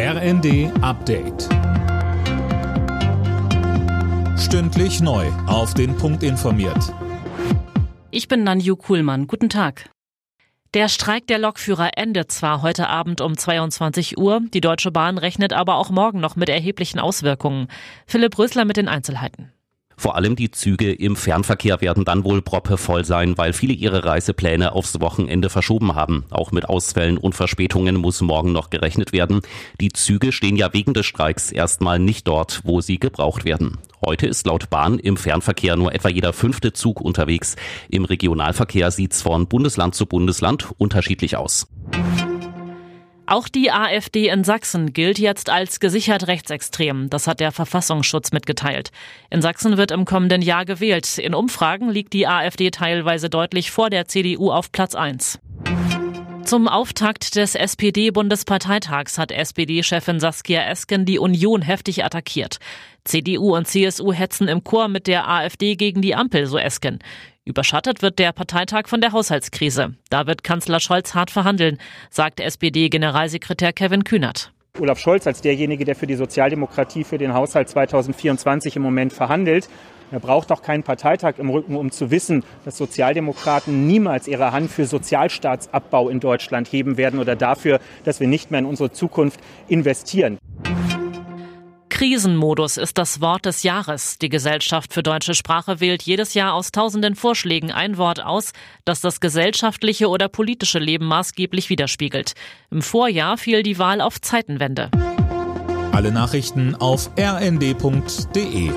RND Update. Stündlich neu. Auf den Punkt informiert. Ich bin Nanju Kuhlmann. Guten Tag. Der Streik der Lokführer endet zwar heute Abend um 22 Uhr, die Deutsche Bahn rechnet aber auch morgen noch mit erheblichen Auswirkungen. Philipp Rösler mit den Einzelheiten. Vor allem die Züge im Fernverkehr werden dann wohl proppevoll sein, weil viele ihre Reisepläne aufs Wochenende verschoben haben. Auch mit Ausfällen und Verspätungen muss morgen noch gerechnet werden. Die Züge stehen ja wegen des Streiks erstmal nicht dort, wo sie gebraucht werden. Heute ist laut Bahn im Fernverkehr nur etwa jeder fünfte Zug unterwegs. Im Regionalverkehr sieht's von Bundesland zu Bundesland unterschiedlich aus. Auch die AfD in Sachsen gilt jetzt als gesichert rechtsextrem. Das hat der Verfassungsschutz mitgeteilt. In Sachsen wird im kommenden Jahr gewählt. In Umfragen liegt die AfD teilweise deutlich vor der CDU auf Platz 1. Zum Auftakt des SPD-Bundesparteitags hat SPD-Chefin Saskia Esken die Union heftig attackiert. CDU und CSU hetzen im Chor mit der AfD gegen die Ampel, so Esken. Überschattet wird der Parteitag von der Haushaltskrise. Da wird Kanzler Scholz hart verhandeln, sagt SPD-Generalsekretär Kevin Kühnert. Olaf Scholz als derjenige, der für die Sozialdemokratie für den Haushalt 2024 im Moment verhandelt. Er braucht auch keinen Parteitag im Rücken, um zu wissen, dass Sozialdemokraten niemals ihre Hand für Sozialstaatsabbau in Deutschland heben werden oder dafür, dass wir nicht mehr in unsere Zukunft investieren. Krisenmodus ist das Wort des Jahres. Die Gesellschaft für deutsche Sprache wählt jedes Jahr aus tausenden Vorschlägen ein Wort aus, das das gesellschaftliche oder politische Leben maßgeblich widerspiegelt. Im Vorjahr fiel die Wahl auf Zeitenwende. Alle Nachrichten auf rnd.de